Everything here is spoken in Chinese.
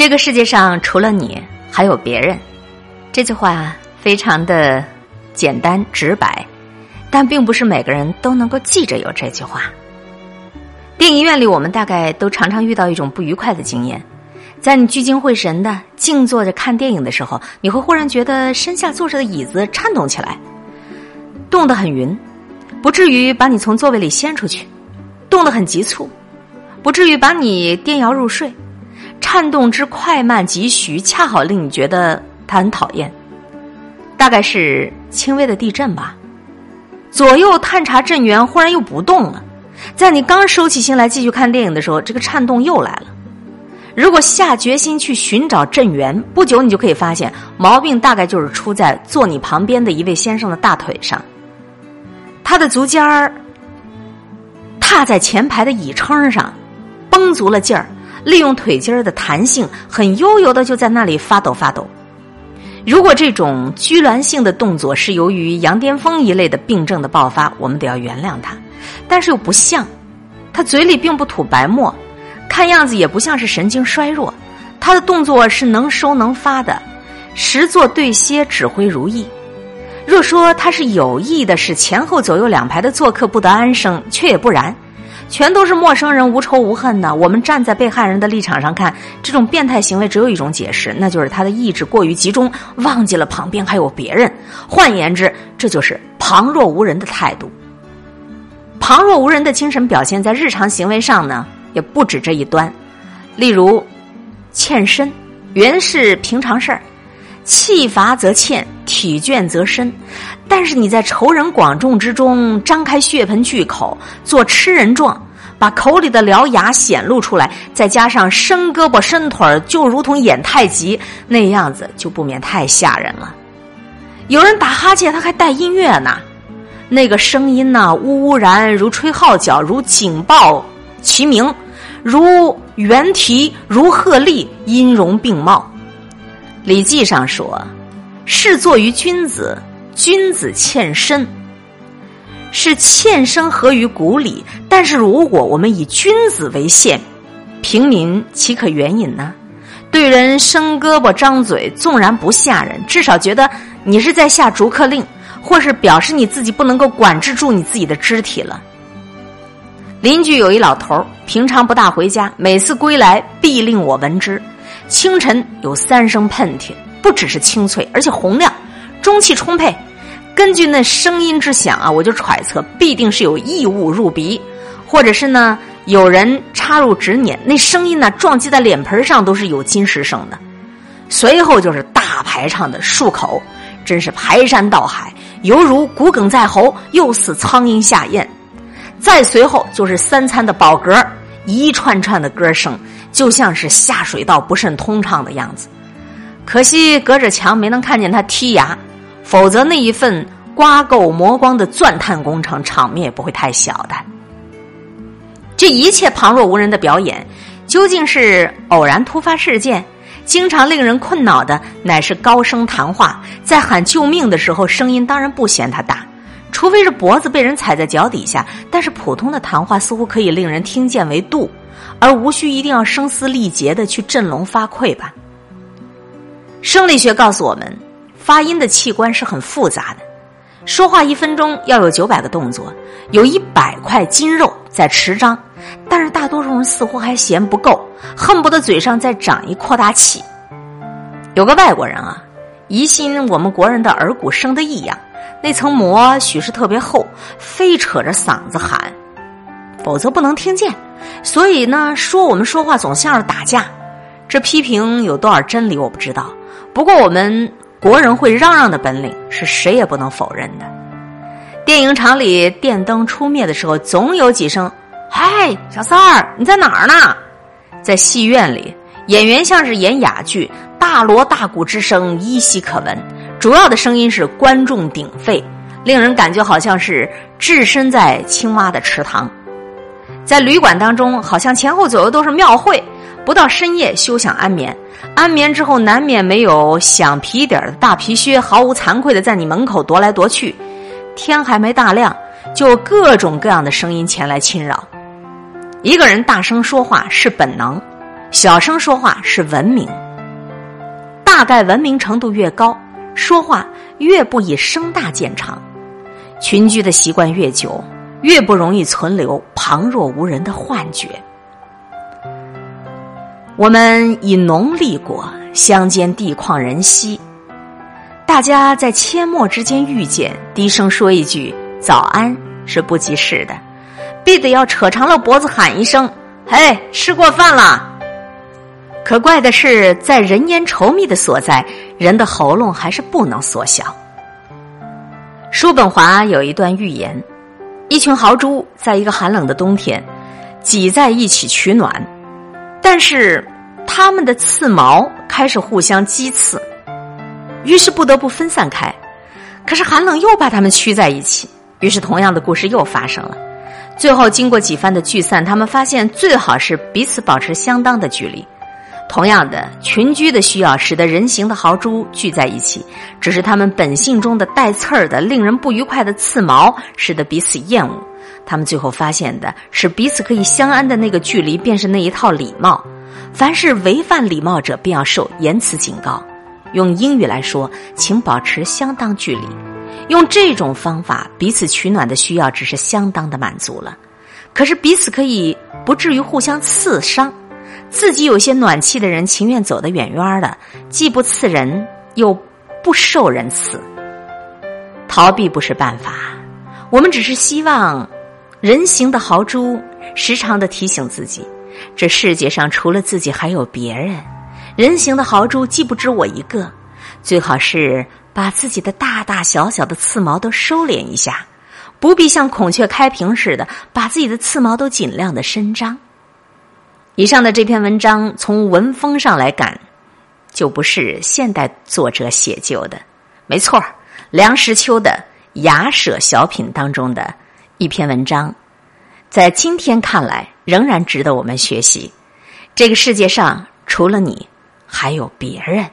这个世界上除了你，还有别人。这句话非常的简单直白，但并不是每个人都能够记着有这句话。电影院里，我们大概都常常遇到一种不愉快的经验：在你聚精会神的静坐着看电影的时候，你会忽然觉得身下坐着的椅子颤动起来，动得很匀，不至于把你从座位里掀出去；动得很急促，不至于把你颠摇入睡。颤动之快慢急徐，恰好令你觉得它很讨厌。大概是轻微的地震吧。左右探查震源，忽然又不动了。在你刚收起心来继续看电影的时候，这个颤动又来了。如果下决心去寻找震源，不久你就可以发现，毛病大概就是出在坐你旁边的一位先生的大腿上。他的足尖儿踏在前排的椅撑上，绷足了劲儿。利用腿筋儿的弹性，很悠游的就在那里发抖发抖。如果这种拘挛性的动作是由于羊癫疯一类的病症的爆发，我们得要原谅他。但是又不像，他嘴里并不吐白沫，看样子也不像是神经衰弱。他的动作是能收能发的，时做对歇，指挥如意。若说他是有意的，使前后左右两排的做客不得安生，却也不然。全都是陌生人，无仇无恨的。我们站在被害人的立场上看，这种变态行为只有一种解释，那就是他的意志过于集中，忘记了旁边还有别人。换言之，这就是旁若无人的态度。旁若无人的精神表现在日常行为上呢，也不止这一端。例如，欠身原是平常事儿，气乏则欠，体倦则身。但是你在仇人广众之中张开血盆巨口做吃人状，把口里的獠牙显露出来，再加上伸胳膊伸腿，就如同演太极那样子，就不免太吓人了。有人打哈欠，他还带音乐呢，那个声音呢，呜呜然如吹号角，如警报齐鸣，如猿啼，如鹤唳，音容并茂。《礼记》上说：“是作于君子。”君子欠身，是欠身合于古礼。但是如果我们以君子为限，平民岂可援引呢？对人伸胳膊张嘴，纵然不吓人，至少觉得你是在下逐客令，或是表示你自己不能够管制住你自己的肢体了。邻居有一老头平常不大回家，每次归来必令我闻之。清晨有三声喷嚏，不只是清脆，而且洪亮，中气充沛。根据那声音之响啊，我就揣测必定是有异物入鼻，或者是呢有人插入指捻。那声音呢撞击在脸盆上都是有金石声的。随后就是大排场的漱口，真是排山倒海，犹如骨鲠在喉，又似苍蝇下咽。再随后就是三餐的饱嗝，一串串的歌声，就像是下水道不甚通畅的样子。可惜隔着墙没能看见他剔牙。否则，那一份刮垢磨光的钻探工程，场面也不会太小的。这一切旁若无人的表演，究竟是偶然突发事件？经常令人困扰的，乃是高声谈话，在喊救命的时候，声音当然不嫌他大，除非是脖子被人踩在脚底下。但是普通的谈话似乎可以令人听见为度，而无需一定要声嘶力竭的去振聋发聩吧。生理学告诉我们。发音的器官是很复杂的，说话一分钟要有九百个动作，有一百块筋肉在持张，但是大多数人似乎还嫌不够，恨不得嘴上再长一扩大器。有个外国人啊，疑心我们国人的耳骨生的异样，那层膜许是特别厚，非扯着嗓子喊，否则不能听见。所以呢，说我们说话总像是打架。这批评有多少真理我不知道，不过我们。国人会嚷嚷的本领是谁也不能否认的。电影厂里电灯初灭的时候，总有几声“嗨，小三儿，你在哪儿呢？”在戏院里，演员像是演哑剧，大锣大鼓之声依稀可闻。主要的声音是观众鼎沸，令人感觉好像是置身在青蛙的池塘。在旅馆当中，好像前后左右都是庙会，不到深夜休想安眠。安眠之后，难免没有响皮底儿的大皮靴，毫无惭愧的在你门口踱来踱去。天还没大亮，就各种各样的声音前来侵扰。一个人大声说话是本能，小声说话是文明。大概文明程度越高，说话越不以声大见长。群居的习惯越久，越不容易存留旁若无人的幻觉。我们以农立国，乡间地旷人稀，大家在阡陌之间遇见，低声说一句早安是不及时的，必得要扯长了脖子喊一声：“嘿，吃过饭了。”可怪的是，在人烟稠密的所在，人的喉咙还是不能缩小。叔本华有一段寓言：一群豪猪在一个寒冷的冬天挤在一起取暖，但是它们的刺毛开始互相击刺，于是不得不分散开。可是寒冷又把它们驱在一起，于是同样的故事又发生了。最后经过几番的聚散，他们发现最好是彼此保持相当的距离。同样的，群居的需要使得人形的豪猪聚在一起，只是他们本性中的带刺儿的、令人不愉快的刺毛，使得彼此厌恶。他们最后发现的是，彼此可以相安的那个距离，便是那一套礼貌。凡是违反礼貌者，便要受言辞警告。用英语来说，请保持相当距离。用这种方法，彼此取暖的需要只是相当的满足了。可是彼此可以不至于互相刺伤。自己有些暖气的人，情愿走得远远的，既不刺人，又不受人刺。逃避不是办法，我们只是希望人形的豪猪时常的提醒自己，这世界上除了自己还有别人。人形的豪猪既不止我一个，最好是把自己的大大小小的刺毛都收敛一下，不必像孔雀开屏似的把自己的刺毛都尽量的伸张。以上的这篇文章，从文风上来感，就不是现代作者写就的。没错梁实秋的《雅舍小品》当中的一篇文章，在今天看来仍然值得我们学习。这个世界上除了你，还有别人。